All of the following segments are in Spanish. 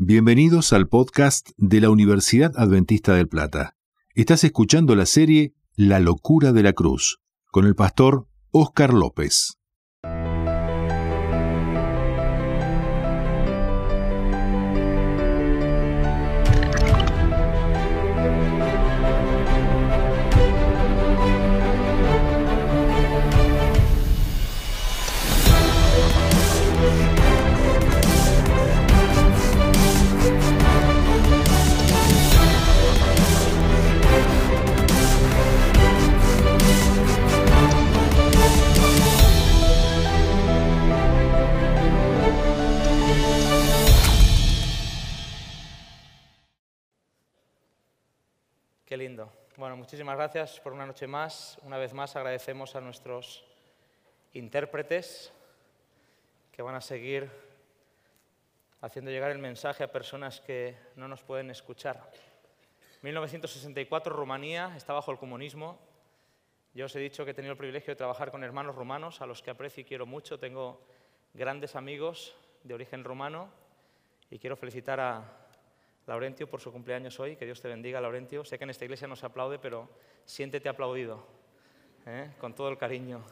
Bienvenidos al podcast de la Universidad Adventista del Plata. Estás escuchando la serie La locura de la cruz con el pastor Óscar López. Bueno, muchísimas gracias por una noche más. Una vez más agradecemos a nuestros intérpretes que van a seguir haciendo llegar el mensaje a personas que no nos pueden escuchar. 1964, Rumanía está bajo el comunismo. Yo os he dicho que he tenido el privilegio de trabajar con hermanos rumanos, a los que aprecio y quiero mucho. Tengo grandes amigos de origen rumano y quiero felicitar a, Laurentio, por su cumpleaños hoy. Que Dios te bendiga, Laurentio. Sé que en esta iglesia no se aplaude, pero siéntete aplaudido, ¿eh? con todo el cariño.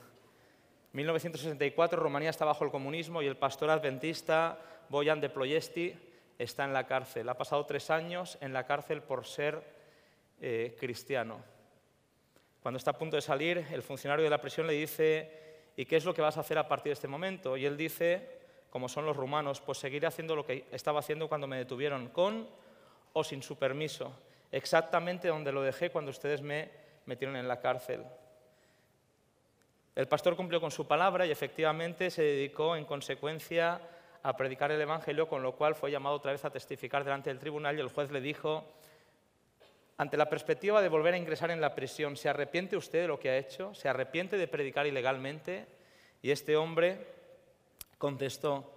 1964, Rumanía está bajo el comunismo y el pastor adventista Boyan de Ploiesti está en la cárcel. Ha pasado tres años en la cárcel por ser eh, cristiano. Cuando está a punto de salir, el funcionario de la prisión le dice, ¿y qué es lo que vas a hacer a partir de este momento? Y él dice, como son los rumanos, pues seguiré haciendo lo que estaba haciendo cuando me detuvieron, con o sin su permiso, exactamente donde lo dejé cuando ustedes me metieron en la cárcel. El pastor cumplió con su palabra y efectivamente se dedicó en consecuencia a predicar el Evangelio, con lo cual fue llamado otra vez a testificar delante del tribunal y el juez le dijo, ante la perspectiva de volver a ingresar en la prisión, ¿se arrepiente usted de lo que ha hecho? ¿Se arrepiente de predicar ilegalmente? Y este hombre contestó,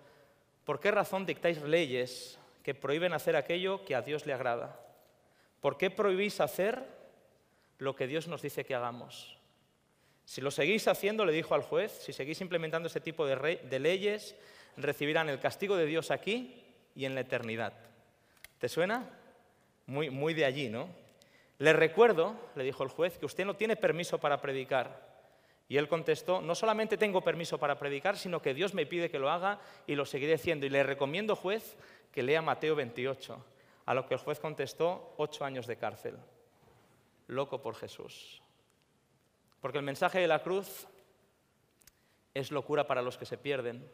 ¿por qué razón dictáis leyes que prohíben hacer aquello que a Dios le agrada? ¿Por qué prohibís hacer lo que Dios nos dice que hagamos? Si lo seguís haciendo, le dijo al juez, si seguís implementando ese tipo de, leyes, recibirán el castigo de Dios aquí y en la eternidad. ¿Te suena? Muy, muy de allí, ¿no? Le recuerdo, le dijo el juez, que usted no tiene permiso para predicar. Y él contestó, no solamente tengo permiso para predicar, sino que Dios me pide que lo haga y lo seguiré haciendo. Y le recomiendo, juez, que lea Mateo 28, a lo que el juez contestó, ocho años de cárcel. Loco por Jesús. Porque el mensaje de la cruz es locura para los que se pierden,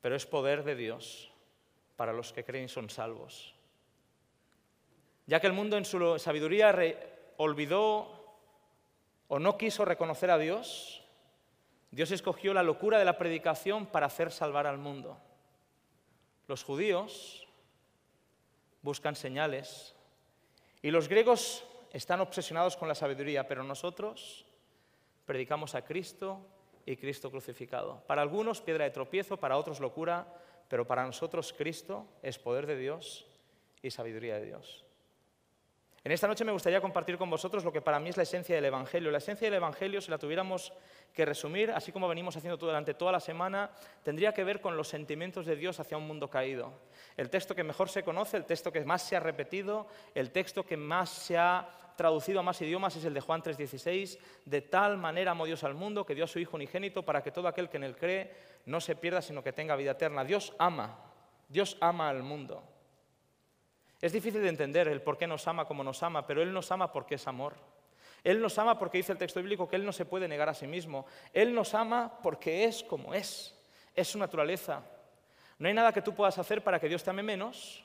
pero es poder de Dios para los que creen y son salvos. Ya que el mundo en su sabiduría olvidó o no quiso reconocer a Dios, Dios escogió la locura de la predicación para hacer salvar al mundo. Los judíos buscan señales y los griegos están obsesionados con la sabiduría, pero nosotros predicamos a Cristo y Cristo crucificado. Para algunos piedra de tropiezo, para otros locura, pero para nosotros Cristo es poder de Dios y sabiduría de Dios. En esta noche me gustaría compartir con vosotros lo que para mí es la esencia del Evangelio. La esencia del Evangelio, si la tuviéramos que resumir, así como venimos haciendo durante toda la semana, tendría que ver con los sentimientos de Dios hacia un mundo caído. El texto que mejor se conoce, el texto que más se ha repetido, el texto que más se ha traducido a más idiomas es el de Juan 3:16. De tal manera amó Dios al mundo que dio a su Hijo unigénito para que todo aquel que en él cree no se pierda, sino que tenga vida eterna. Dios ama, Dios ama al mundo. Es difícil de entender el por qué nos ama como nos ama, pero Él nos ama porque es amor. Él nos ama porque dice el texto bíblico que Él no se puede negar a sí mismo. Él nos ama porque es como es. Es su naturaleza. No hay nada que tú puedas hacer para que Dios te ame menos,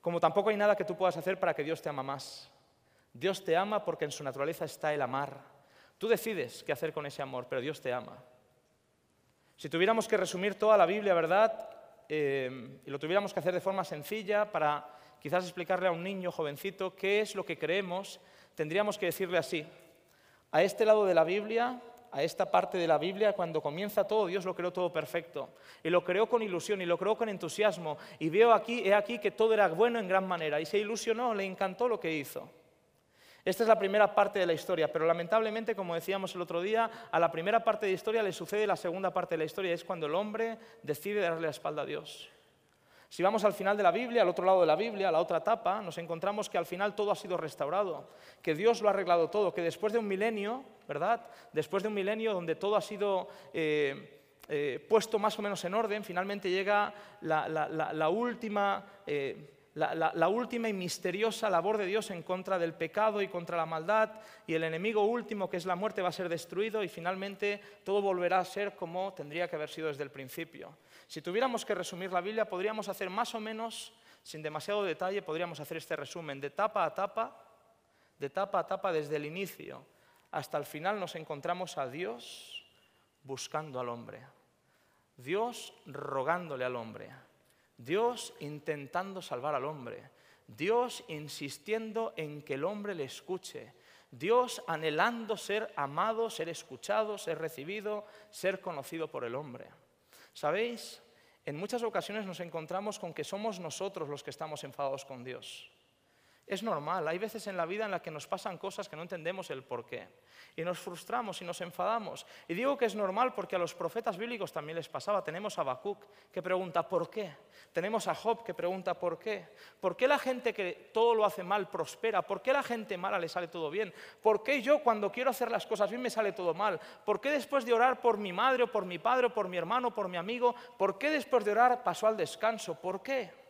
como tampoco hay nada que tú puedas hacer para que Dios te ama más. Dios te ama porque en su naturaleza está el amar. Tú decides qué hacer con ese amor, pero Dios te ama. Si tuviéramos que resumir toda la Biblia, ¿verdad? Eh, y lo tuviéramos que hacer de forma sencilla para quizás explicarle a un niño jovencito qué es lo que creemos, tendríamos que decirle así, a este lado de la Biblia, a esta parte de la Biblia, cuando comienza todo, Dios lo creó todo perfecto. Y lo creó con ilusión y lo creó con entusiasmo. Y veo aquí, he aquí que todo era bueno en gran manera. Y se ilusionó, le encantó lo que hizo. Esta es la primera parte de la historia, pero lamentablemente, como decíamos el otro día, a la primera parte de la historia le sucede la segunda parte de la historia, es cuando el hombre decide darle la espalda a Dios. Si vamos al final de la Biblia, al otro lado de la Biblia, a la otra etapa, nos encontramos que al final todo ha sido restaurado, que Dios lo ha arreglado todo, que después de un milenio, ¿verdad? Después de un milenio donde todo ha sido eh, eh, puesto más o menos en orden, finalmente llega la, última... Eh, la, última y misteriosa labor de Dios en contra del pecado y contra la maldad, y el enemigo último, que es la muerte, va a ser destruido y finalmente todo volverá a ser como tendría que haber sido desde el principio. Si tuviéramos que resumir la Biblia, podríamos hacer más o menos, sin demasiado detalle, podríamos hacer este resumen. De tapa a tapa, de tapa a tapa desde el inicio hasta el final nos encontramos a Dios buscando al hombre, Dios rogándole al hombre. Dios intentando salvar al hombre, Dios insistiendo en que el hombre le escuche, Dios anhelando ser amado, ser escuchado, ser recibido, ser conocido por el hombre. ¿Sabéis? En muchas ocasiones nos encontramos con que somos nosotros los que estamos enfadados con Dios. Es normal, hay veces en la vida en las que nos pasan cosas que no entendemos el por qué. Y nos frustramos y nos enfadamos. Y digo que es normal porque a los profetas bíblicos también les pasaba. Tenemos a Habacuc que pregunta ¿por qué? Tenemos a Job que pregunta ¿por qué? ¿Por qué la gente que todo lo hace mal prospera? ¿Por qué la gente mala le sale todo bien? ¿Por qué yo cuando quiero hacer las cosas bien me sale todo mal? ¿Por qué después de orar por mi madre o por mi padre o por mi hermano, por mi amigo, por qué después de orar pasó al descanso? ¿Por qué?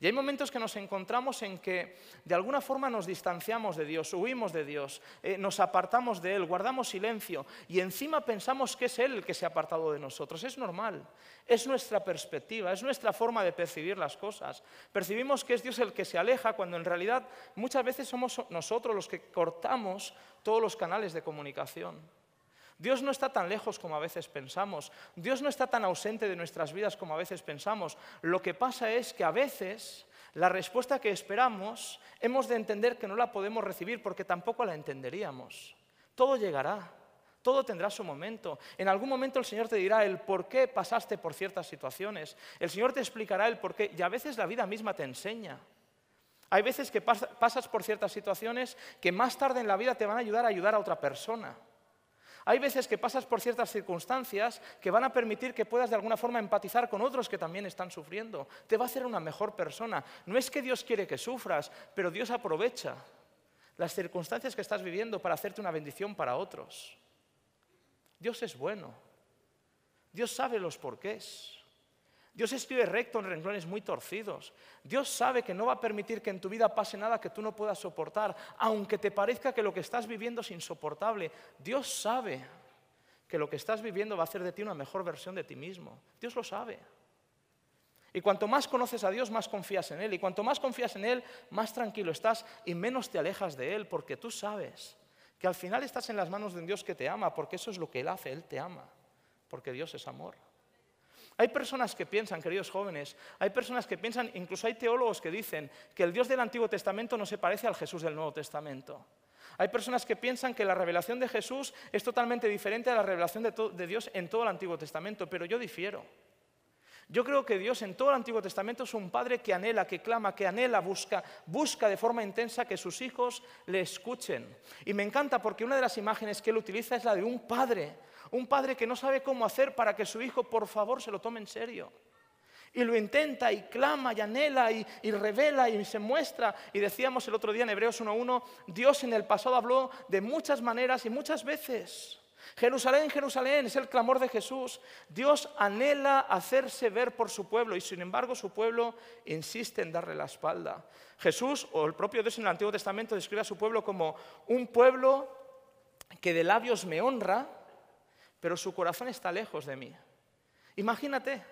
Y hay momentos que nos encontramos en que de alguna forma nos distanciamos de Dios, huimos de Dios, eh, nos apartamos de Él, guardamos silencio y encima pensamos que es Él el que se ha apartado de nosotros. Es normal, es nuestra perspectiva, es nuestra forma de percibir las cosas. Percibimos que es Dios el que se aleja cuando en realidad muchas veces somos nosotros los que cortamos todos los canales de comunicación. Dios no está tan lejos como a veces pensamos. Dios no está tan ausente de nuestras vidas como a veces pensamos. Lo que pasa es que a veces la respuesta que esperamos hemos de entender que no la podemos recibir porque tampoco la entenderíamos. Todo llegará. Todo tendrá su momento. En algún momento el Señor te dirá el por qué pasaste por ciertas situaciones. El Señor te explicará el por qué. Y a veces la vida misma te enseña. Hay veces que pasas por ciertas situaciones que más tarde en la vida te van a ayudar a ayudar a otra persona. Hay veces que pasas por ciertas circunstancias que van a permitir que puedas de alguna forma empatizar con otros que también están sufriendo. Te va a hacer una mejor persona. No es que Dios quiere que sufras, pero Dios aprovecha las circunstancias que estás viviendo para hacerte una bendición para otros. Dios es bueno. Dios sabe los porqués. Dios escribe recto en renglones muy torcidos. Dios sabe que no va a permitir que en tu vida pase nada que tú no puedas soportar, aunque te parezca que lo que estás viviendo es insoportable. Dios sabe que lo que estás viviendo va a hacer de ti una mejor versión de ti mismo. Dios lo sabe. Y cuanto más conoces a Dios, más confías en Él. Y cuanto más confías en Él, más tranquilo estás y menos te alejas de Él, porque tú sabes que al final estás en las manos de un Dios que te ama, porque eso es lo que Él hace, Él te ama, porque Dios es amor. Hay personas que piensan, queridos jóvenes, hay personas que piensan, incluso hay teólogos que dicen que el Dios del Antiguo Testamento no se parece al Jesús del Nuevo Testamento. Hay personas que piensan que la revelación de Jesús es totalmente diferente a la revelación de, Dios en todo el Antiguo Testamento, pero yo difiero. Yo creo que Dios en todo el Antiguo Testamento es un padre que anhela, que clama, que anhela, busca, busca de forma intensa que sus hijos le escuchen. Y me encanta porque una de las imágenes que él utiliza es la de un padre un padre que no sabe cómo hacer para que su hijo, por favor, se lo tome en serio. Y lo intenta y clama y anhela y, revela y se muestra. Y decíamos el otro día en Hebreos 1.1, Dios en el pasado habló de muchas maneras y muchas veces. Jerusalén, Jerusalén, es el clamor de Jesús. Dios anhela hacerse ver por su pueblo y sin embargo su pueblo insiste en darle la espalda. Jesús o el propio Dios en el Antiguo Testamento describe a su pueblo como un pueblo que de labios me honra, pero su corazón está lejos de mí. Imagínate,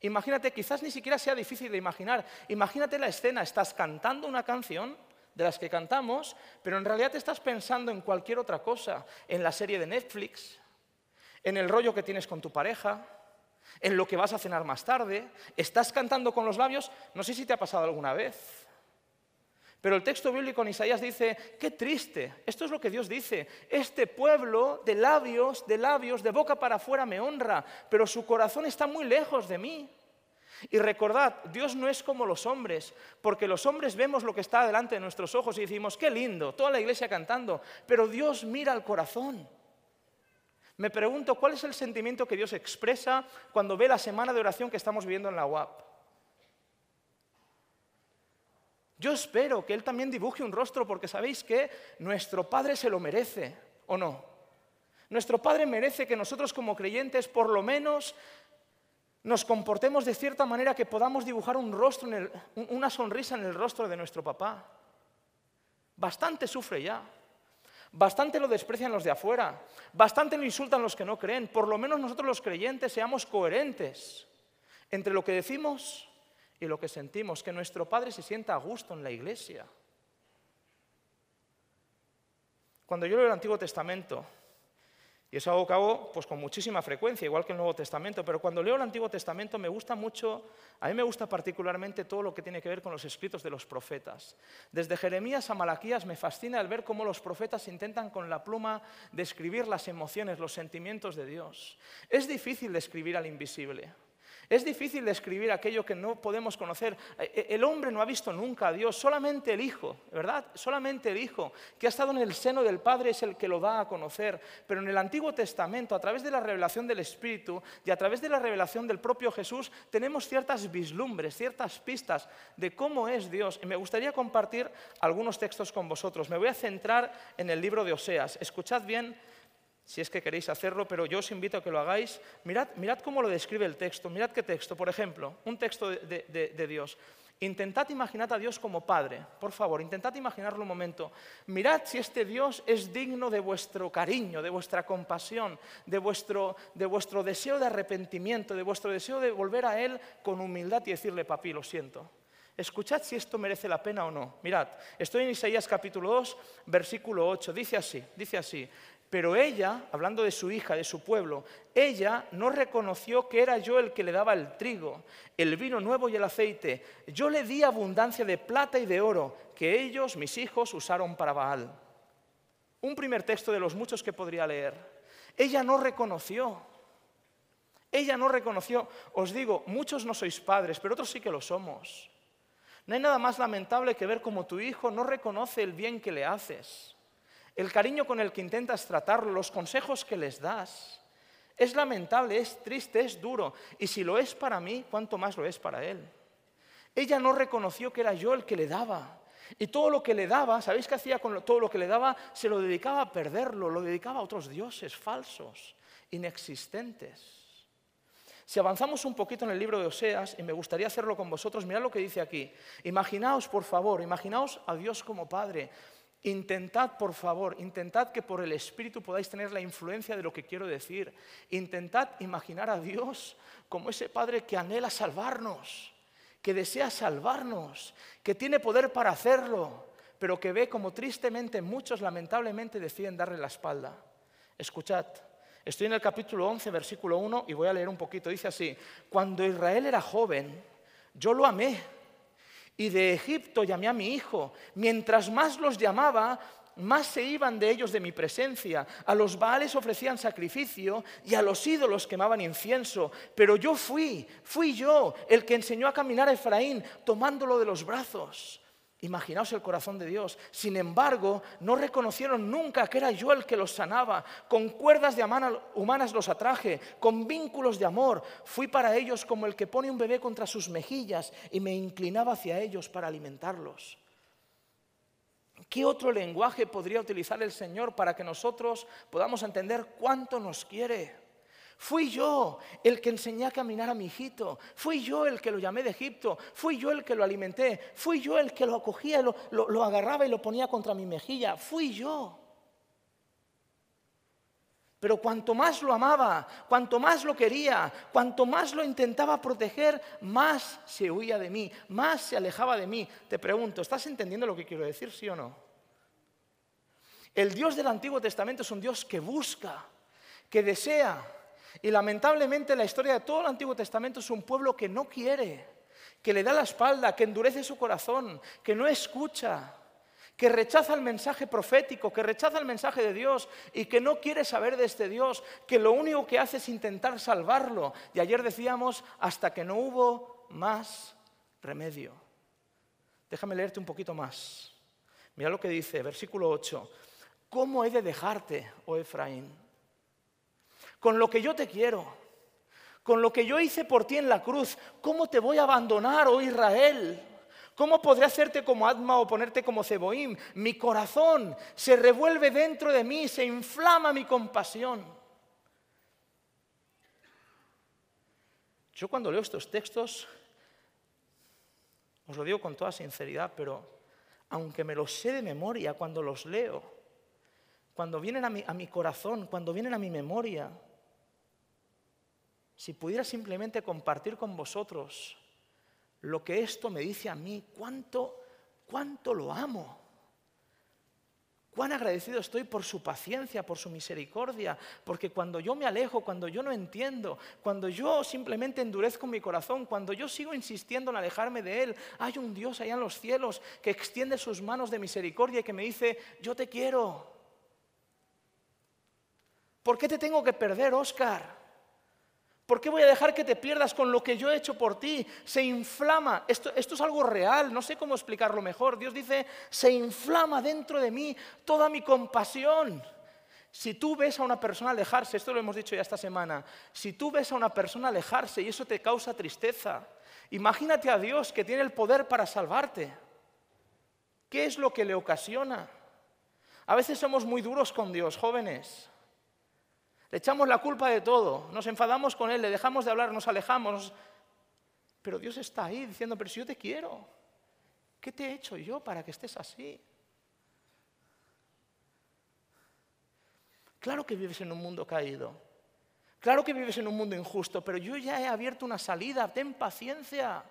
imagínate, quizás ni siquiera sea difícil de imaginar. Imagínate la escena, estás cantando una canción de las que cantamos, pero en realidad te estás pensando en cualquier otra cosa, en la serie de Netflix, en el rollo que tienes con tu pareja, en lo que vas a cenar más tarde, estás cantando con los labios, no sé si te ha pasado alguna vez. Pero el texto bíblico en Isaías dice, qué triste, esto es lo que Dios dice, este pueblo de labios, de labios, de boca para afuera me honra, pero su corazón está muy lejos de mí. Y recordad, Dios no es como los hombres, porque los hombres vemos lo que está delante de nuestros ojos y decimos, qué lindo, toda la iglesia cantando, pero Dios mira al corazón. Me pregunto cuál es el sentimiento que Dios expresa cuando ve la semana de oración que estamos viviendo en la UAP. Yo espero que Él también dibuje un rostro porque sabéis que nuestro Padre se lo merece, ¿o no? Nuestro Padre merece que nosotros como creyentes por lo menos nos comportemos de cierta manera que podamos dibujar una sonrisa en el rostro de nuestro papá. Bastante sufre ya. Bastante lo desprecian los de afuera, bastante lo insultan los que no creen. Por lo menos nosotros los creyentes seamos coherentes entre lo que decimos y lo que sentimos, que nuestro Padre se sienta a gusto en la iglesia. Cuando yo leo el Antiguo Testamento, y eso hago cabo pues, con muchísima frecuencia, igual que el Nuevo Testamento. Pero cuando leo el Antiguo Testamento me gusta mucho, a mí me gusta particularmente todo lo que tiene que ver con los escritos de los profetas. Desde Jeremías a Malaquías me fascina el ver cómo los profetas intentan con la pluma describir las emociones, los sentimientos de Dios. Es difícil describir al invisible. Es difícil describir aquello que no podemos conocer. Eh, eh, el hombre no ha visto nunca a Dios, solamente el Hijo, ¿verdad? Solamente el Hijo, que ha estado en el seno del Padre, es el que lo da a conocer. Pero en el Antiguo Testamento, a través de la revelación del Espíritu y a través de la revelación del propio Jesús, tenemos ciertas vislumbres, ciertas pistas de cómo es Dios. Y me gustaría compartir algunos textos con vosotros. Me voy a centrar en el libro de Oseas. Escuchad bien si es que queréis hacerlo, pero yo os invito a que lo hagáis. Mirad, mirad cómo lo describe el texto. Mirad qué texto. Por ejemplo, un texto de, Dios. Intentad imaginar a Dios como Padre. Por favor, intentad imaginarlo un momento. Mirad si este Dios es digno de vuestro cariño, de vuestra compasión, de vuestro, de vuestro deseo de arrepentimiento, de vuestro deseo de volver a Él con humildad y decirle, papi, lo siento. Escuchad si esto merece la pena o no. Mirad, estoy en Isaías capítulo 2, versículo 8. Dice así, dice así. Pero ella, hablando de su hija, de su pueblo, ella no reconoció que era yo el que le daba el trigo, el vino nuevo y el aceite. Yo le di abundancia de plata y de oro que ellos, mis hijos, usaron para Baal. Un primer texto de los muchos que podría leer. Ella no reconoció. Ella no reconoció. Os digo, muchos no sois padres, pero otros sí que lo somos. No hay nada más lamentable que ver como tu hijo no reconoce el bien que le haces el cariño con el que intentas tratarlo, los consejos que les das. Es lamentable, es triste, es duro. Y si lo es para mí, ¿cuánto más lo es para él? Ella no reconoció que era yo el que le daba. Y todo lo que le daba, ¿sabéis qué hacía con todo lo que le daba? Se lo dedicaba a perderlo, lo dedicaba a otros dioses falsos, inexistentes. Si avanzamos un poquito en el libro de Oseas, y me gustaría hacerlo con vosotros, mirad lo que dice aquí. Imaginaos, por favor, imaginaos a Dios como Padre, Intentad, por favor, intentad que por el Espíritu podáis tener la influencia de lo que quiero decir. Intentad imaginar a Dios como ese Padre que anhela salvarnos, que desea salvarnos, que tiene poder para hacerlo, pero que ve como tristemente muchos lamentablemente deciden darle la espalda. Escuchad, estoy en el capítulo 11, versículo 1 y voy a leer un poquito. Dice así, cuando Israel era joven, yo lo amé y de Egipto llamé a mi hijo. Mientras más los llamaba, más se iban de ellos de mi presencia. A los Baales ofrecían sacrificio y a los ídolos quemaban incienso. Pero yo fui, fui yo el que enseñó a caminar a Efraín tomándolo de los brazos. Imaginaos el corazón de Dios. Sin embargo, no reconocieron nunca que era yo el que los sanaba. Con cuerdas de humanas los atraje, con vínculos de amor. Fui para ellos como el que pone un bebé contra sus mejillas y me inclinaba hacia ellos para alimentarlos. ¿Qué otro lenguaje podría utilizar el Señor para que nosotros podamos entender cuánto nos quiere? Fui yo el que enseñé a caminar a mi hijito. Fui yo el que lo llamé de Egipto. Fui yo el que lo alimenté. Fui yo el que lo acogía, lo, lo agarraba y lo ponía contra mi mejilla. Fui yo. Pero cuanto más lo amaba, cuanto más lo quería, cuanto más lo intentaba proteger, más se huía de mí, más se alejaba de mí. Te pregunto, ¿estás entendiendo lo que quiero decir, sí o no? El Dios del Antiguo Testamento es un Dios que busca, que desea, y lamentablemente la historia de todo el Antiguo Testamento es un pueblo que no quiere, que le da la espalda, que endurece su corazón, que no escucha, que rechaza el mensaje profético, que rechaza el mensaje de Dios y que no quiere saber de este Dios, que lo único que hace es intentar salvarlo. Y ayer decíamos, hasta que no hubo más remedio. Déjame leerte un poquito más. Mira lo que dice, versículo 8. ¿Cómo he de dejarte, oh Efraín? Con lo que yo te quiero, con lo que yo hice por ti en la cruz. ¿Cómo te voy a abandonar, oh Israel? ¿Cómo podré hacerte como Adma o ponerte como Ceboim? Mi corazón se revuelve dentro de mí, se inflama mi compasión. Yo cuando leo estos textos, os lo digo con toda sinceridad, pero aunque me los sé de memoria cuando los leo, cuando vienen a mi corazón, cuando vienen a mi memoria, si pudiera simplemente compartir con vosotros lo que esto me dice a mí, cuánto, cuánto lo amo. Cuán agradecido estoy por su paciencia, por su misericordia, porque cuando yo me alejo, cuando yo no entiendo, cuando yo simplemente endurezco mi corazón, cuando yo sigo insistiendo en alejarme de Él, hay un Dios allá en los cielos que extiende sus manos de misericordia y que me dice, yo te quiero. ¿Por qué te tengo que perder, Oscar? ¿Por qué voy a dejar que te pierdas con lo que yo he hecho por ti? Se inflama. Esto, esto, es algo real, no sé cómo explicarlo mejor. Dios dice, se inflama dentro de mí toda mi compasión. Si tú ves a una persona alejarse, esto lo hemos dicho ya esta semana, si tú ves a una persona alejarse y eso te causa tristeza, imagínate a Dios que tiene el poder para salvarte. ¿Qué es lo que le ocasiona? A veces somos muy duros con Dios, jóvenes. Le echamos la culpa de todo, nos enfadamos con Él, le dejamos de hablar, nos alejamos. Pero Dios está ahí diciendo, pero si yo te quiero, ¿qué te he hecho yo para que estés así? Claro que vives en un mundo caído, claro que vives en un mundo injusto, pero yo ya he abierto una salida, ten paciencia,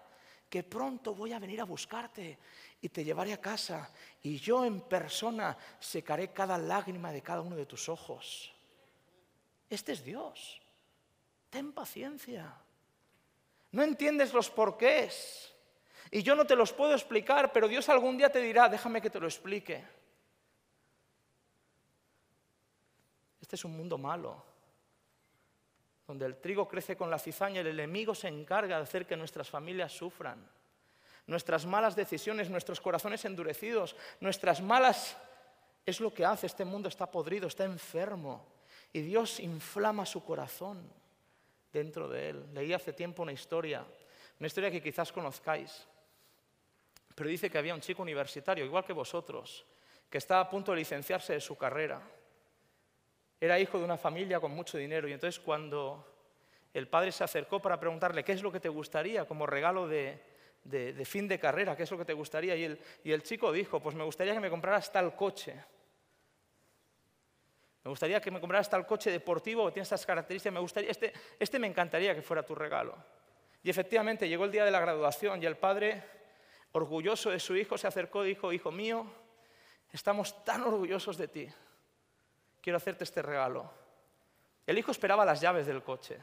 que pronto voy a venir a buscarte y te llevaré a casa y yo en persona secaré cada lágrima de cada uno de tus ojos. Este es Dios. Ten paciencia. No entiendes los porqués. Y yo no te los puedo explicar, pero Dios algún día te dirá, déjame que te lo explique. Este es un mundo malo, donde el trigo crece con la cizaña el enemigo se encarga de hacer que nuestras familias sufran. Nuestras malas decisiones, nuestros corazones endurecidos, nuestras malas... Es lo que hace, este mundo está podrido, está enfermo. Y Dios inflama su corazón dentro de él. Leí hace tiempo una historia, una historia que quizás conozcáis, pero dice que había un chico universitario, igual que vosotros, que estaba a punto de licenciarse de su carrera. Era hijo de una familia con mucho dinero y entonces cuando el padre se acercó para preguntarle qué es lo que te gustaría como regalo de, fin de carrera, qué es lo que te gustaría, y el, y el chico dijo, pues me gustaría que me compraras tal coche. Me gustaría que me compraras tal coche deportivo que tiene estas características. Me gustaría, este, este me encantaría que fuera tu regalo. Y efectivamente llegó el día de la graduación y el padre, orgulloso de su hijo, se acercó y dijo, hijo mío, estamos tan orgullosos de ti. Quiero hacerte este regalo. El hijo esperaba las llaves del coche.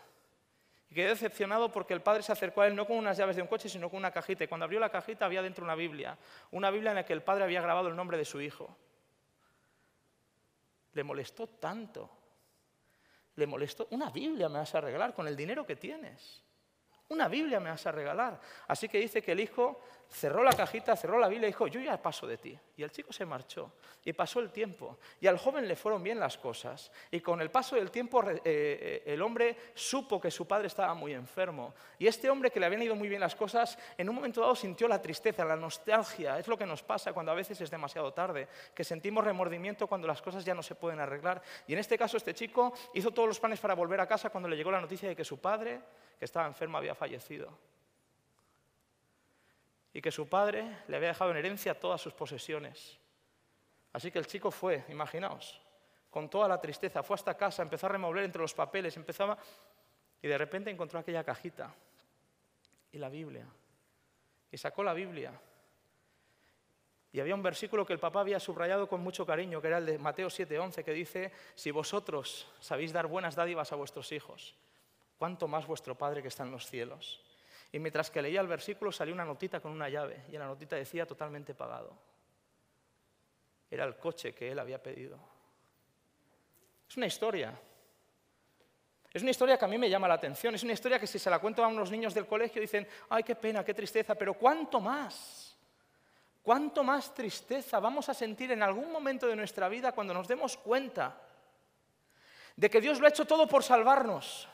Y quedó decepcionado porque el padre se acercó a él no con unas llaves de un coche, sino con una cajita. Y cuando abrió la cajita había dentro una Biblia. Una Biblia en la que el padre había grabado el nombre de su hijo. Le molestó tanto. Le molestó, una Biblia me vas a regalar con el dinero que tienes. Una Biblia me vas a regalar. Así que dice que el hijo cerró la cajita, cerró la Biblia y dijo, yo ya paso de ti. Y el chico se marchó. Y pasó el tiempo. Y al joven le fueron bien las cosas. Y con el paso del tiempo eh, eh, el hombre supo que su padre estaba muy enfermo. Y este hombre que le habían ido muy bien las cosas, en un momento dado sintió la tristeza, la nostalgia. Es lo que nos pasa cuando a veces es demasiado tarde. Que sentimos remordimiento cuando las cosas ya no se pueden arreglar. Y en este caso este chico hizo todos los planes para volver a casa cuando le llegó la noticia de que su padre, que estaba enfermo, había fallecido y que su padre le había dejado en herencia todas sus posesiones. Así que el chico fue, imaginaos, con toda la tristeza, fue hasta casa, empezó a remover entre los papeles, empezaba y de repente encontró aquella cajita y la Biblia. Y sacó la Biblia. Y había un versículo que el papá había subrayado con mucho cariño, que era el de Mateo 7:11, que dice, si vosotros sabéis dar buenas dádivas a vuestros hijos, ¿cuánto más vuestro Padre que está en los cielos? Y mientras que leía el versículo salió una notita con una llave y en la notita decía totalmente pagado. Era el coche que él había pedido. Es una historia. Es una historia que a mí me llama la atención. Es una historia que si se la cuento a unos niños del colegio dicen, ay, qué pena, qué tristeza, pero ¿cuánto más? ¿Cuánto más tristeza vamos a sentir en algún momento de nuestra vida cuando nos demos cuenta de que Dios lo ha hecho todo por salvarnos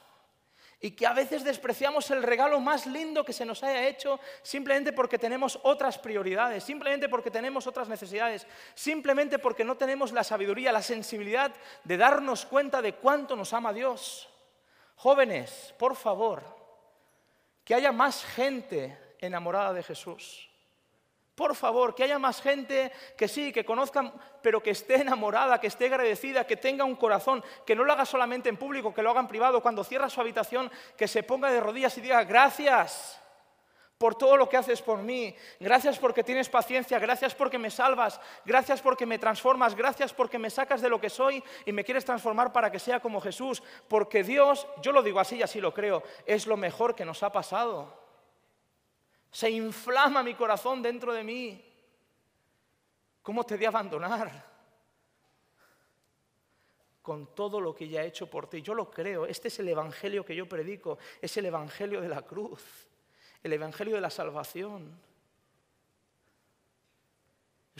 y que a veces despreciamos el regalo más lindo que se nos haya hecho simplemente porque tenemos otras prioridades, simplemente porque tenemos otras necesidades, simplemente porque no tenemos la sabiduría, la sensibilidad de darnos cuenta de cuánto nos ama Dios. Jóvenes, por favor, que haya más gente enamorada de Jesús. Por favor, que haya más gente que sí, que conozcan, pero que esté enamorada, que esté agradecida, que tenga un corazón, que no lo haga solamente en público, que lo haga en privado, cuando cierra su habitación, que se ponga de rodillas y diga, gracias por todo lo que haces por mí, gracias porque tienes paciencia, gracias porque me salvas, gracias porque me transformas, gracias porque me sacas de lo que soy y me quieres transformar para que sea como Jesús, porque Dios, yo lo digo así y así lo creo, es lo mejor que nos ha pasado. Se inflama mi corazón dentro de mí. ¿Cómo te de abandonar? Con todo lo que ya he hecho por ti. Yo lo creo. Este es el Evangelio que yo predico. Es el Evangelio de la cruz. El Evangelio de la salvación.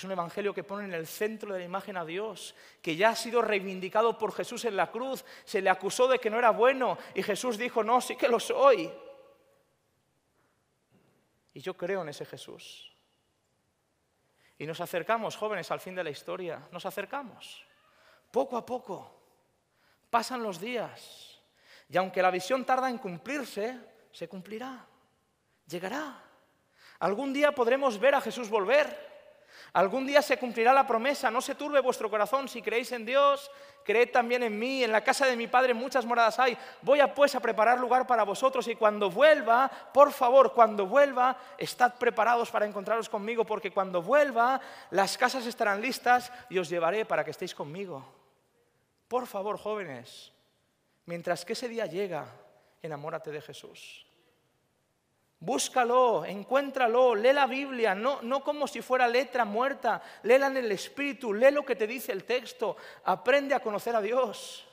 Es un evangelio que pone en el centro de la imagen a Dios, que ya ha sido reivindicado por Jesús en la cruz. Se le acusó de que no era bueno y Jesús dijo, no, sí que lo soy. Y yo creo en ese Jesús. Y nos acercamos, jóvenes, al fin de la historia. Nos acercamos. Poco a poco. Pasan los días. Y aunque la visión tarda en cumplirse, se cumplirá. Llegará. Algún día podremos ver a Jesús volver. Algún día se cumplirá la promesa, no se turbe vuestro corazón, si creéis en Dios, creed también en mí, en la casa de mi Padre muchas moradas hay, voy a pues a preparar lugar para vosotros y cuando vuelva, por favor, cuando vuelva, estad preparados para encontraros conmigo, porque cuando vuelva, las casas estarán listas y os llevaré para que estéis conmigo. Por favor, jóvenes, mientras que ese día llega, enamórate de Jesús. Búscalo, encuéntralo, lee la Biblia, no, no como si fuera letra muerta, léela en el Espíritu, lee lo que te dice el texto, aprende a conocer a Dios.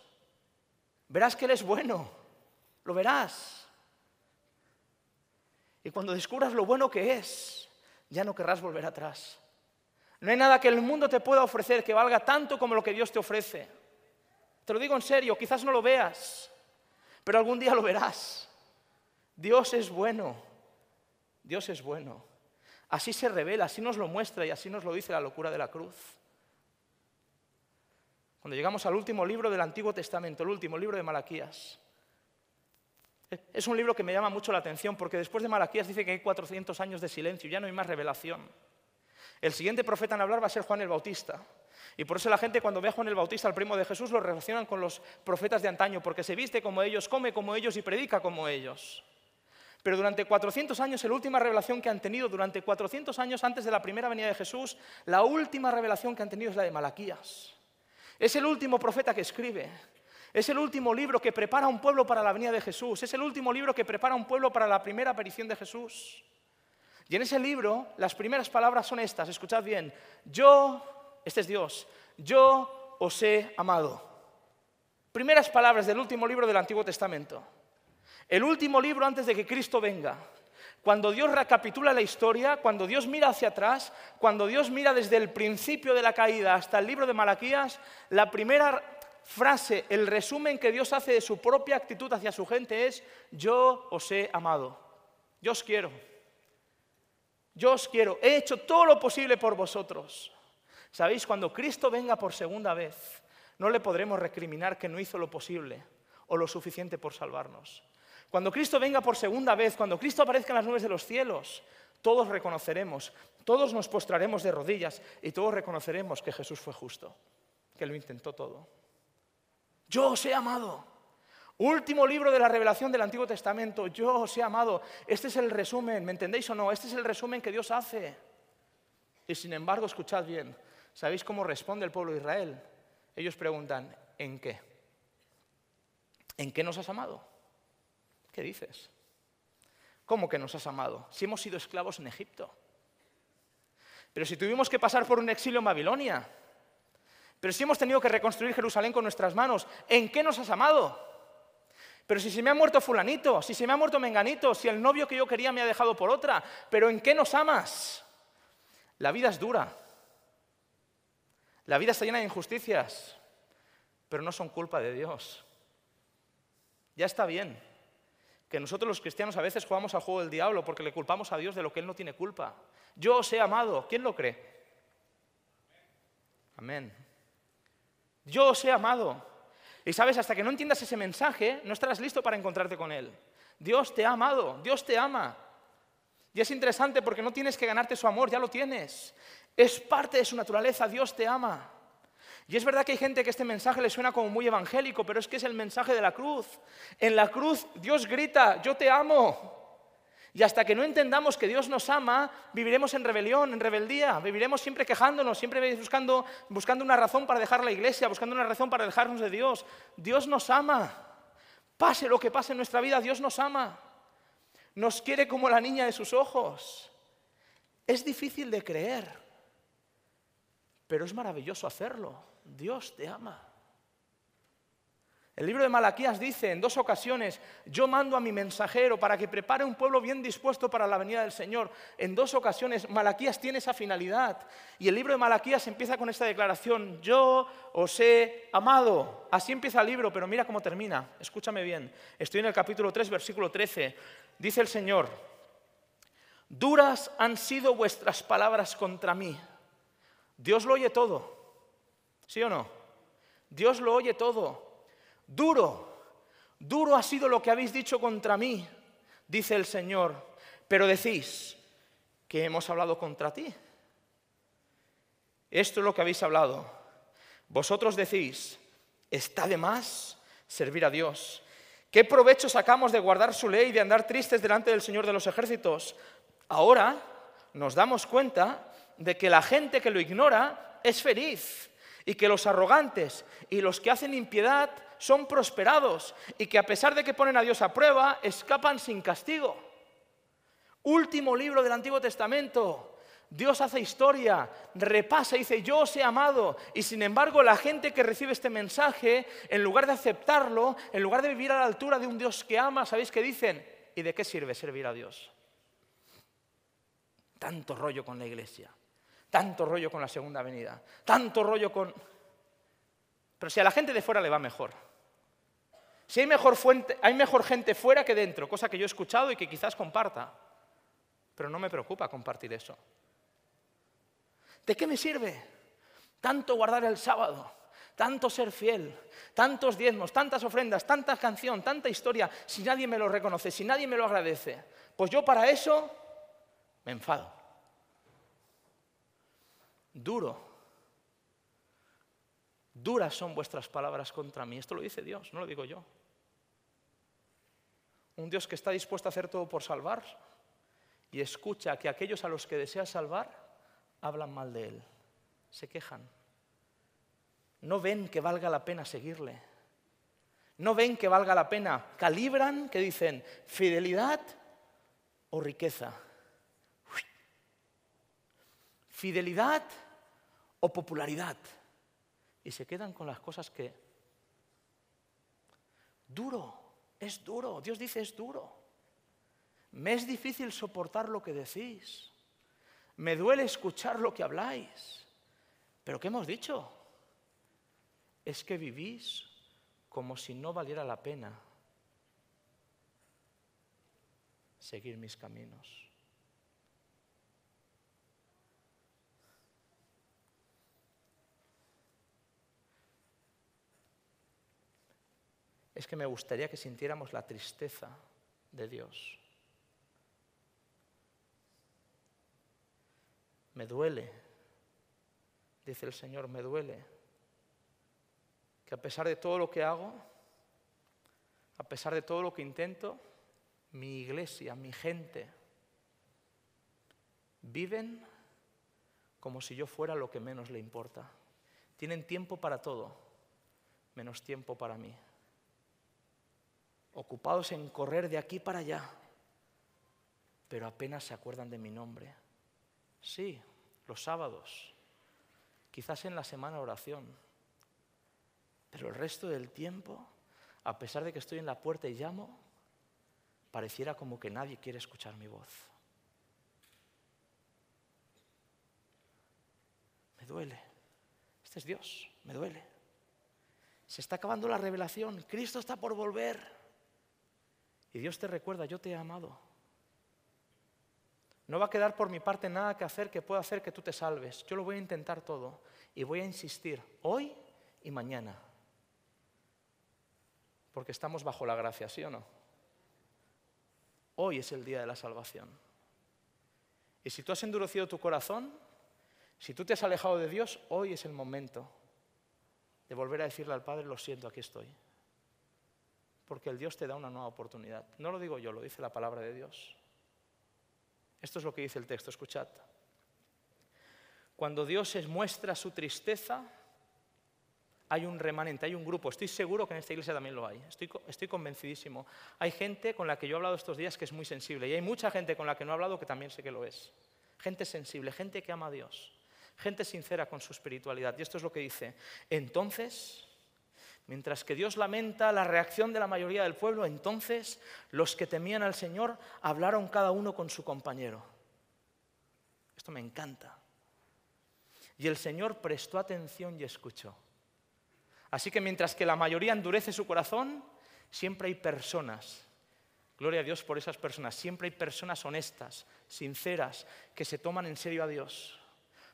Verás que Él es bueno, lo verás. Y cuando descubras lo bueno que es, ya no querrás volver atrás. No hay nada que el mundo te pueda ofrecer que valga tanto como lo que Dios te ofrece. Te lo digo en serio, quizás no lo veas, pero algún día lo verás. Dios es bueno. Dios es bueno. Así se revela, así nos lo muestra y así nos lo dice la locura de la cruz. Cuando llegamos al último libro del Antiguo Testamento, el último libro de Malaquías, es un libro que me llama mucho la atención porque después de Malaquías dice que hay 400 años de silencio, ya no hay más revelación. El siguiente profeta en hablar va a ser Juan el Bautista. Y por eso la gente cuando ve a Juan el Bautista, el primo de Jesús, lo relacionan con los profetas de antaño, porque se viste como ellos, come como ellos y predica como ellos. Pero durante 400 años, la última revelación que han tenido, durante 400 años antes de la primera venida de Jesús, la última revelación que han tenido es la de Malaquías. Es el último profeta que escribe. Es el último libro que prepara un pueblo para la venida de Jesús. Es el último libro que prepara un pueblo para la primera aparición de Jesús. Y en ese libro las primeras palabras son estas, escuchad bien, yo, este es Dios, yo os he amado. Primeras palabras del último libro del Antiguo Testamento. El último libro antes de que Cristo venga. Cuando Dios recapitula la historia, cuando Dios mira hacia atrás, cuando Dios mira desde el principio de la caída hasta el libro de Malaquías, la primera frase, el resumen que Dios hace de su propia actitud hacia su gente es, yo os he amado, yo os quiero, yo os quiero, he hecho todo lo posible por vosotros. ¿Sabéis? Cuando Cristo venga por segunda vez, no le podremos recriminar que no hizo lo posible o lo suficiente por salvarnos. Cuando Cristo venga por segunda vez, cuando Cristo aparezca en las nubes de los cielos, todos reconoceremos, todos nos postraremos de rodillas y todos reconoceremos que Jesús fue justo, que lo intentó todo. Yo os he amado. Último libro de la revelación del Antiguo Testamento, yo os he amado. Este es el resumen, ¿me entendéis o no? Este es el resumen que Dios hace. Y sin embargo, escuchad bien, ¿sabéis cómo responde el pueblo de Israel? Ellos preguntan, ¿en qué? ¿En qué nos has amado? ¿Qué dices? ¿Cómo que nos has amado? Si hemos sido esclavos en Egipto. Pero si tuvimos que pasar por un exilio en Babilonia. Pero si hemos tenido que reconstruir Jerusalén con nuestras manos. ¿En qué nos has amado? Pero si se me ha muerto fulanito, si se me ha muerto menganito, si el novio que yo quería me ha dejado por otra, pero ¿en qué nos amas? La vida es dura. La vida está llena de injusticias. pero no son culpa de Dios. Ya está bien que nosotros los cristianos a veces jugamos al juego del diablo porque le culpamos a Dios de lo que Él no tiene culpa. Yo os he amado. ¿Quién lo cree? Amén. Yo os he amado. Y sabes, hasta que no entiendas ese mensaje, no estarás listo para encontrarte con Él. Dios te ha amado, Dios te ama. Y es interesante porque no tienes que ganarte su amor, ya lo tienes. Es parte de su naturaleza, Dios te ama. Y es verdad que hay gente que este mensaje le suena como muy evangélico, pero es que es el mensaje de la cruz. En la cruz Dios grita, yo te amo. Y hasta que no entendamos que Dios nos ama, viviremos en rebelión, en rebeldía, viviremos siempre quejándonos, siempre buscando, buscando una razón para dejar la iglesia, buscando una razón para dejarnos de Dios. Dios nos ama. Pase lo que pase en nuestra vida, Dios nos ama. Nos quiere como la niña de sus ojos. Es difícil de creer, pero es maravilloso hacerlo. Dios te ama. El libro de Malaquías dice en dos ocasiones, yo mando a mi mensajero para que prepare un pueblo bien dispuesto para la venida del Señor. En dos ocasiones Malaquías tiene esa finalidad. Y el libro de Malaquías empieza con esta declaración, yo os he amado. Así empieza el libro, pero mira cómo termina. Escúchame bien. Estoy en el capítulo 3, versículo 13. Dice el Señor, duras han sido vuestras palabras contra mí. Dios lo oye todo. ¿Sí o no? Dios lo oye todo. Duro, duro ha sido lo que habéis dicho contra mí, dice el Señor, pero decís que hemos hablado contra ti. Esto es lo que habéis hablado. Vosotros decís, está de más servir a Dios. ¿Qué provecho sacamos de guardar su ley y de andar tristes delante del Señor de los ejércitos? Ahora nos damos cuenta de que la gente que lo ignora es feliz y que los arrogantes y los que hacen impiedad son prosperados y que a pesar de que ponen a Dios a prueba, escapan sin castigo. Último libro del Antiguo Testamento. Dios hace historia, repasa y dice, yo os he amado. Y sin embargo, la gente que recibe este mensaje, en lugar de aceptarlo, en lugar de vivir a la altura de un Dios que ama, ¿sabéis qué dicen? ¿Y de qué sirve servir a Dios? Tanto rollo con la iglesia, tanto rollo con la segunda venida, tanto rollo con... Pero si a la gente de fuera le va mejor. Si hay mejor, fuente, hay mejor gente fuera que dentro, cosa que yo he escuchado y que quizás comparta. Pero no me preocupa compartir eso. ¿De qué me sirve tanto guardar el sábado? Tanto ser fiel, tantos diezmos, tantas ofrendas, tanta canción, tanta historia, si nadie me lo reconoce, si nadie me lo agradece. Pues yo para eso me enfado. Duro. Duras son vuestras palabras contra mí. Esto lo dice Dios, no lo digo yo. Un Dios que está dispuesto a hacer todo por salvar y escucha que aquellos a los que desea salvar hablan mal de Él, se quejan. No ven que valga la pena seguirle. No ven que valga la pena. Calibran que dicen fidelidad o riqueza. Fidelidad o popularidad. Y se quedan con las cosas que... Duro. Es duro, Dios dice es duro. Me es difícil soportar lo que decís. Me duele escuchar lo que habláis. Pero ¿qué hemos dicho? Es que vivís como si no valiera la pena seguir mis caminos. Es que me gustaría que sintiéramos la tristeza de Dios. Me duele, dice el Señor, me duele, que a pesar de todo lo que hago, a pesar de todo lo que intento, mi iglesia, mi gente, viven como si yo fuera lo que menos le importa. Tienen tiempo para todo, menos tiempo para mí ocupados en correr de aquí para allá, pero apenas se acuerdan de mi nombre. Sí, los sábados, quizás en la semana oración, pero el resto del tiempo, a pesar de que estoy en la puerta y llamo, pareciera como que nadie quiere escuchar mi voz. Me duele. Este es Dios, me duele. Se está acabando la revelación. Cristo está por volver. Y Dios te recuerda, yo te he amado. No va a quedar por mi parte nada que hacer que pueda hacer que tú te salves. Yo lo voy a intentar todo y voy a insistir hoy y mañana. Porque estamos bajo la gracia, ¿sí o no? Hoy es el día de la salvación. Y si tú has endurecido tu corazón, si tú te has alejado de Dios, hoy es el momento de volver a decirle al Padre, lo siento, aquí estoy. Porque el Dios te da una nueva oportunidad. No lo digo yo, lo dice la palabra de Dios. Esto es lo que dice el texto, escuchad. Cuando Dios muestra su tristeza, hay un remanente, hay un grupo. Estoy seguro que en esta iglesia también lo hay. Estoy, estoy, convencidísimo. Hay gente con la que yo he hablado estos días que es muy sensible y hay mucha gente con la que no he hablado que también sé que lo es. Gente sensible, gente que ama a Dios, gente sincera con su espiritualidad. Y esto es lo que dice. Entonces, mientras que Dios lamenta la reacción de la mayoría del pueblo, entonces los que temían al Señor hablaron cada uno con su compañero. Esto me encanta. Y el Señor prestó atención y escuchó. Así que mientras que la mayoría endurece su corazón, siempre hay personas. Gloria a Dios por esas personas. Siempre hay personas honestas, sinceras, que se toman en serio a Dios.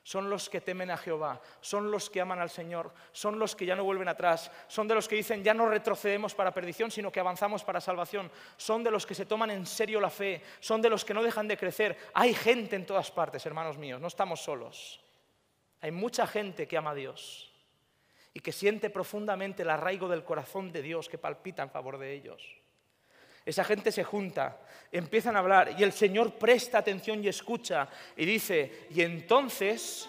Son los que temen a Jehová, son los que aman al Señor, son los que ya no vuelven atrás, son de los que dicen ya no retrocedemos para perdición, sino que avanzamos para salvación, son de los que se toman en serio la fe, son de los que no dejan de crecer. Hay gente en todas partes, hermanos míos, no estamos solos. Hay mucha gente que ama a Dios y que siente profundamente el arraigo del corazón de Dios que palpita en favor de ellos. Esa gente se junta, empiezan a hablar y el Señor presta atención y escucha y dice, y entonces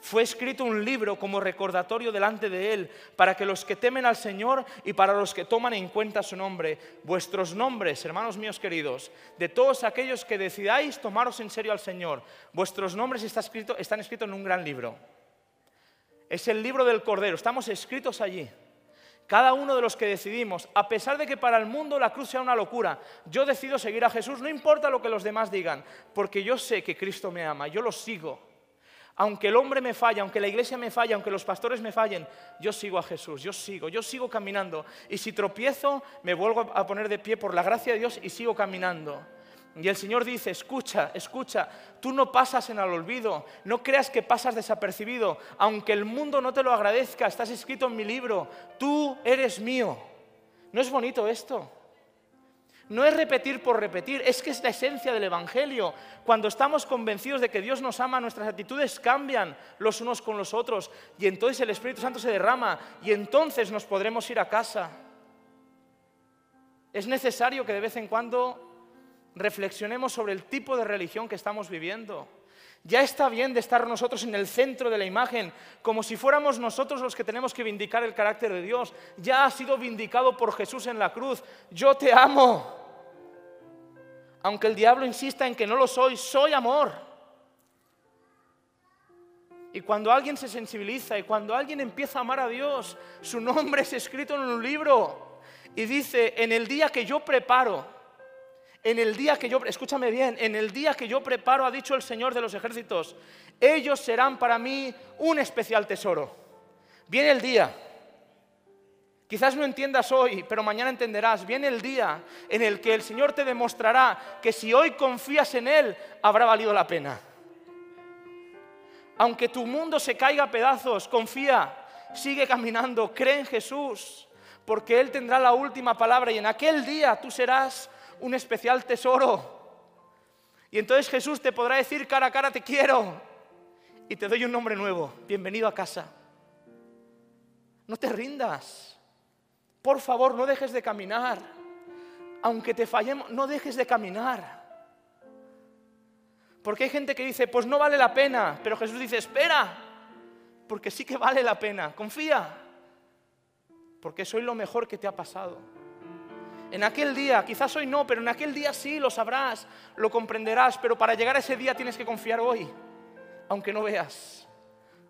fue escrito un libro como recordatorio delante de Él para que los que temen al Señor y para los que toman en cuenta su nombre, vuestros nombres, hermanos míos queridos, de todos aquellos que decidáis tomaros en serio al Señor, vuestros nombres están escritos en un gran libro. Es el libro del Cordero, estamos escritos allí. Cada uno de los que decidimos, a pesar de que para el mundo la cruz sea una locura, yo decido seguir a Jesús, no importa lo que los demás digan, porque yo sé que Cristo me ama, yo lo sigo. Aunque el hombre me falla, aunque la iglesia me falla, aunque los pastores me fallen, yo sigo a Jesús, yo sigo, yo sigo caminando. Y si tropiezo, me vuelvo a poner de pie por la gracia de Dios y sigo caminando. Y el Señor dice, escucha, escucha, tú no pasas en el olvido, no creas que pasas desapercibido, aunque el mundo no te lo agradezca, estás escrito en mi libro, tú eres mío. ¿No es bonito esto? No es repetir por repetir, es que es la esencia del Evangelio. Cuando estamos convencidos de que Dios nos ama, nuestras actitudes cambian los unos con los otros y entonces el Espíritu Santo se derrama y entonces nos podremos ir a casa. Es necesario que de vez en cuando reflexionemos sobre el tipo de religión que estamos viviendo. Ya está bien de estar nosotros en el centro de la imagen, como si fuéramos nosotros los que tenemos que vindicar el carácter de Dios. Ya ha sido vindicado por Jesús en la cruz. Yo te amo. Aunque el diablo insista en que no lo soy, soy amor. Y cuando alguien se sensibiliza y cuando alguien empieza a amar a Dios, su nombre es escrito en un libro y dice, en el día que yo preparo, en el día que yo, escúchame bien, en el día que yo preparo, ha dicho el Señor de los ejércitos, ellos serán para mí un especial tesoro. Viene el día, quizás no entiendas hoy, pero mañana entenderás, viene el día en el que el Señor te demostrará que si hoy confías en Él, habrá valido la pena. Aunque tu mundo se caiga a pedazos, confía, sigue caminando, cree en Jesús, porque Él tendrá la última palabra y en aquel día tú serás un especial tesoro. Y entonces Jesús te podrá decir cara a cara, te quiero. Y te doy un nombre nuevo. Bienvenido a casa. No te rindas. Por favor, no dejes de caminar. Aunque te fallemos, no dejes de caminar. Porque hay gente que dice, pues no vale la pena. Pero Jesús dice, espera. Porque sí que vale la pena. Confía. Porque soy lo mejor que te ha pasado. En aquel día, quizás hoy no, pero en aquel día sí lo sabrás, lo comprenderás, pero para llegar a ese día tienes que confiar hoy, aunque no veas.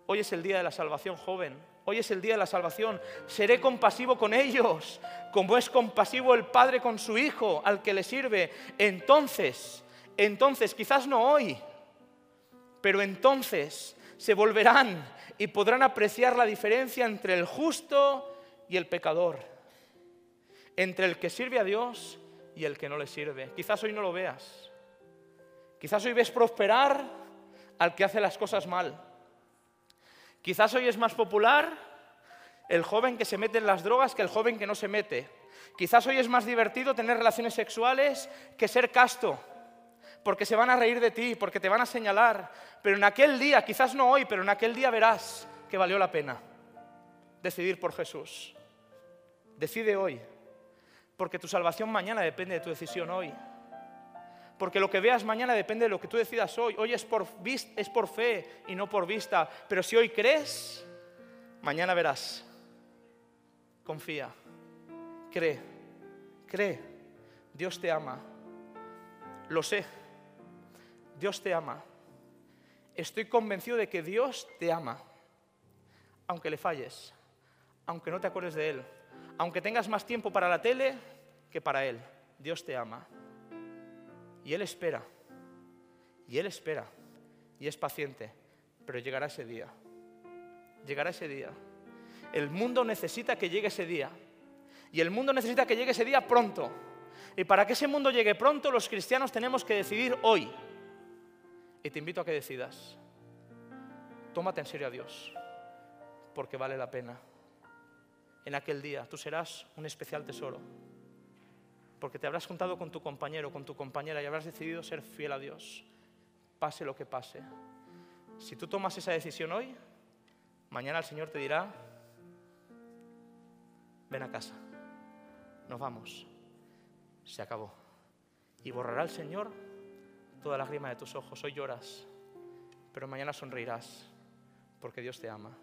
Hoy es el día de la salvación, joven. Hoy es el día de la salvación. Seré compasivo con ellos, como es compasivo el Padre con su Hijo, al que le sirve. Entonces, entonces, quizás no hoy, pero entonces se volverán y podrán apreciar la diferencia entre el justo y el pecador, entre el que sirve a Dios y el que no le sirve. Quizás hoy no lo veas. Quizás hoy ves prosperar al que hace las cosas mal. Quizás hoy es más popular el joven que se mete en las drogas que el joven que no se mete. Quizás hoy es más divertido tener relaciones sexuales que ser casto, porque se van a reír de ti, porque te van a señalar. Pero en aquel día, quizás no hoy, pero en aquel día verás que valió la pena decidir por Jesús. Decide hoy, porque tu salvación mañana depende de tu decisión hoy. Porque lo que veas mañana depende de lo que tú decidas hoy. Hoy es por, es por fe y no por vista. Pero si hoy crees, mañana verás. Confía, cree, cree. Dios te ama. Lo sé. Dios te ama. Estoy convencido de que Dios te ama. Aunque le falles, aunque no te acuerdes de Él, aunque tengas más tiempo para la tele que para Él. Dios te ama. Y Él espera. Y Él espera. Y es paciente. Pero llegará ese día. Llegará ese día. El mundo necesita que llegue ese día. Y el mundo necesita que llegue ese día pronto. Y para que ese mundo llegue pronto, los cristianos tenemos que decidir hoy. Y te invito a que decidas. Tómate en serio a Dios. Porque vale la pena. En aquel día tú serás un especial tesoro. Porque te habrás juntado con tu compañero, con tu compañera y habrás decidido ser fiel a Dios. Pase lo que pase. Si tú tomas esa decisión hoy, mañana el Señor te dirá, ven a casa, nos vamos, se acabó. Y borrará el Señor toda lágrima de tus ojos. Hoy lloras, pero mañana sonreirás, porque Dios te ama.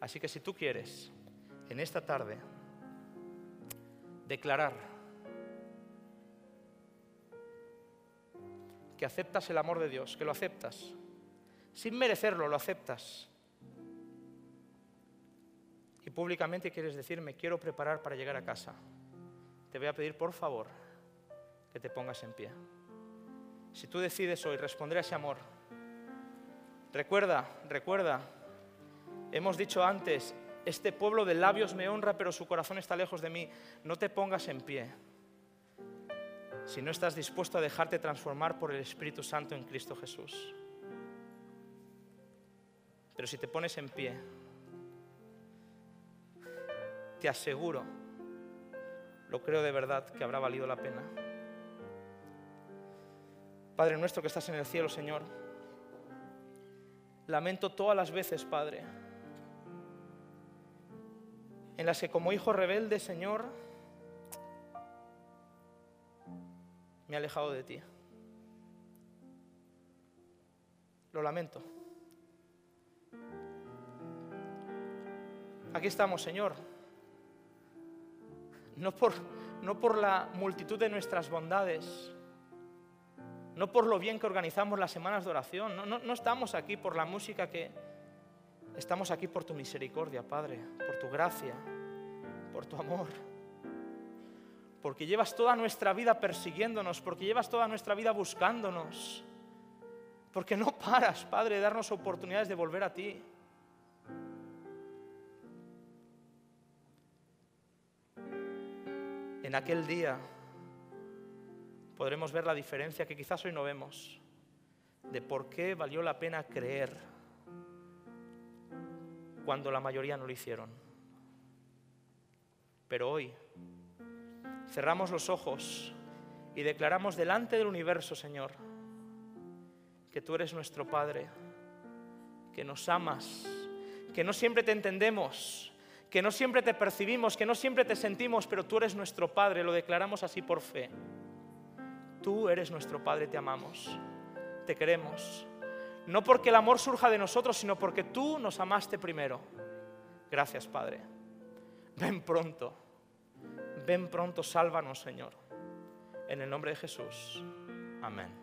Así que si tú quieres, en esta tarde, declarar que aceptas el amor de Dios, que lo aceptas, sin merecerlo, lo aceptas y públicamente quieres decir, me quiero preparar para llegar a casa, te voy a pedir por favor que te pongas en pie. Si tú decides hoy responder a ese amor, recuerda, recuerda, hemos dicho antes, este pueblo de labios me honra, pero su corazón está lejos de mí. No te pongas en pie si no estás dispuesto a dejarte transformar por el Espíritu Santo en Cristo Jesús. Pero si te pones en pie, te aseguro, lo creo de verdad, que habrá valido la pena. Padre nuestro que estás en el cielo, Señor, lamento todas las veces, Padre, en las que como hijo rebelde, Señor, me he alejado de ti. Lo lamento. Aquí estamos, Señor no por, no por la multitud de nuestras bondades, no por lo bien que organizamos las semanas de oración, no, no estamos aquí por la música que... Estamos aquí por tu misericordia, Padre, por tu gracia, por tu amor. Porque llevas toda nuestra vida persiguiéndonos, porque llevas toda nuestra vida buscándonos. Porque no paras, Padre, de darnos oportunidades de volver a ti. En aquel día podremos ver la diferencia que quizás hoy no vemos de por qué valió la pena creer cuando la mayoría no lo hicieron. Pero hoy cerramos los ojos y declaramos delante del universo, Señor, que tú eres nuestro Padre, que nos amas, que no siempre te entendemos, que no siempre te percibimos, que no siempre te sentimos, pero tú eres nuestro Padre, lo declaramos así por fe. Tú eres nuestro Padre, te amamos, te queremos. No porque el amor surja de nosotros, sino porque tú nos amaste primero. Gracias, Padre. Ven pronto, ven pronto, sálvanos, Señor. En el nombre de Jesús. Amén.